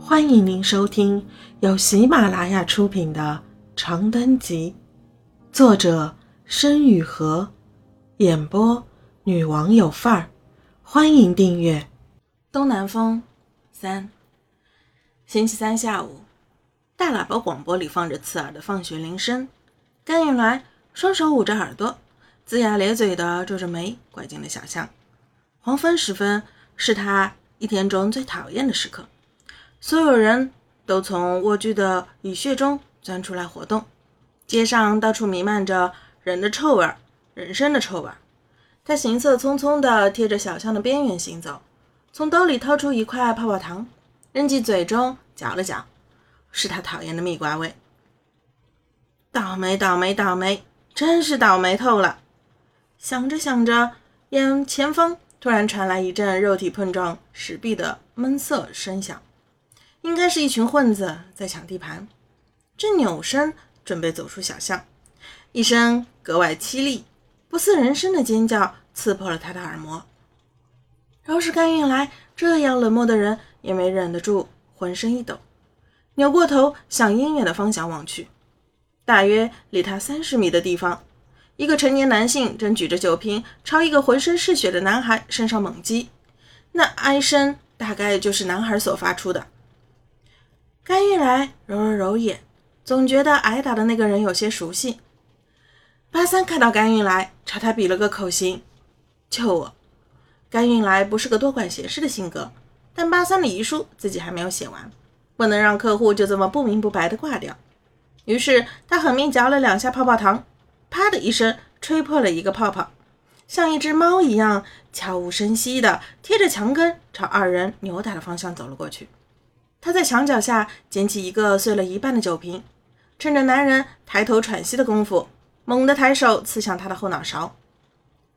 欢迎您收听由喜马拉雅出品的《长灯集》，作者申雨禾，演播女王有范儿。欢迎订阅《东南风》三。星期三下午，大喇叭广播里放着刺耳的放学铃声。甘云来双手捂着耳朵，龇牙咧嘴地皱着眉，拐进了小巷。黄昏时分，是他一天中最讨厌的时刻。所有人都从蜗居的蚁穴中钻出来活动，街上到处弥漫着人的臭味儿，人参的臭味儿。他行色匆匆地贴着小巷的边缘行走，从兜里掏出一块泡泡糖，扔进嘴中嚼了嚼，是他讨厌的蜜瓜味。倒霉，倒霉，倒霉，真是倒霉透了！想着想着，眼前方突然传来一阵肉体碰撞石壁的闷涩声响。应该是一群混子在抢地盘，正扭身准备走出小巷，一声格外凄厉、不似人声的尖叫刺破了他的耳膜。饶是甘运来这样冷漠的人，也没忍得住，浑身一抖，扭过头向阴远的方向望去。大约离他三十米的地方，一个成年男性正举着酒瓶朝一个浑身是血的男孩身上猛击，那哀声大概就是男孩所发出的。甘运来揉了揉眼，总觉得挨打的那个人有些熟悉。八三看到甘运来，朝他比了个口型：“救我！”甘运来不是个多管闲事的性格，但八三的遗书自己还没有写完，不能让客户就这么不明不白的挂掉。于是他狠命嚼了两下泡泡糖，啪的一声吹破了一个泡泡，像一只猫一样悄无声息地贴着墙根朝二人扭打的方向走了过去。他在墙角下捡起一个碎了一半的酒瓶，趁着男人抬头喘息的功夫，猛地抬手刺向他的后脑勺，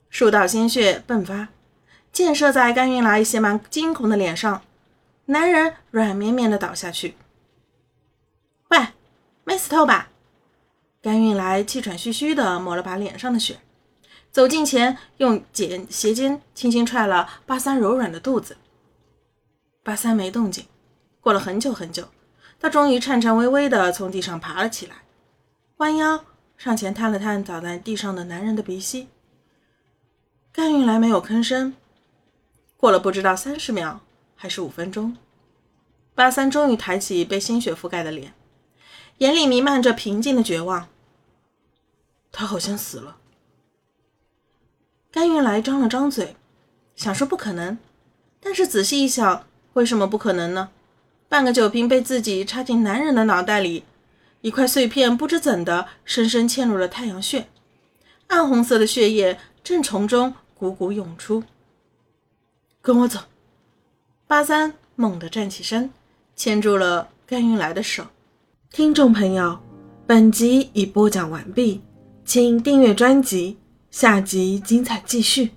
数道鲜血迸发，溅射在甘云来写满惊恐的脸上。男人软绵绵的倒下去。喂，没死透吧？甘云来气喘吁吁的抹了把脸上的血，走近前用剪鞋尖轻轻踹了巴三柔软的肚子。巴三没动静。过了很久很久，他终于颤颤巍巍地从地上爬了起来，弯腰上前探了探倒在地上的男人的鼻息。甘云来没有吭声。过了不知道三十秒还是五分钟，八三终于抬起被鲜血覆盖的脸，眼里弥漫着平静的绝望。他好像死了。甘云来张了张嘴，想说不可能，但是仔细一想，为什么不可能呢？半个酒瓶被自己插进男人的脑袋里，一块碎片不知怎的深深嵌入了太阳穴，暗红色的血液正从中汩汩涌出。跟我走！八三猛地站起身，牵住了甘云来的手。听众朋友，本集已播讲完毕，请订阅专辑，下集精彩继续。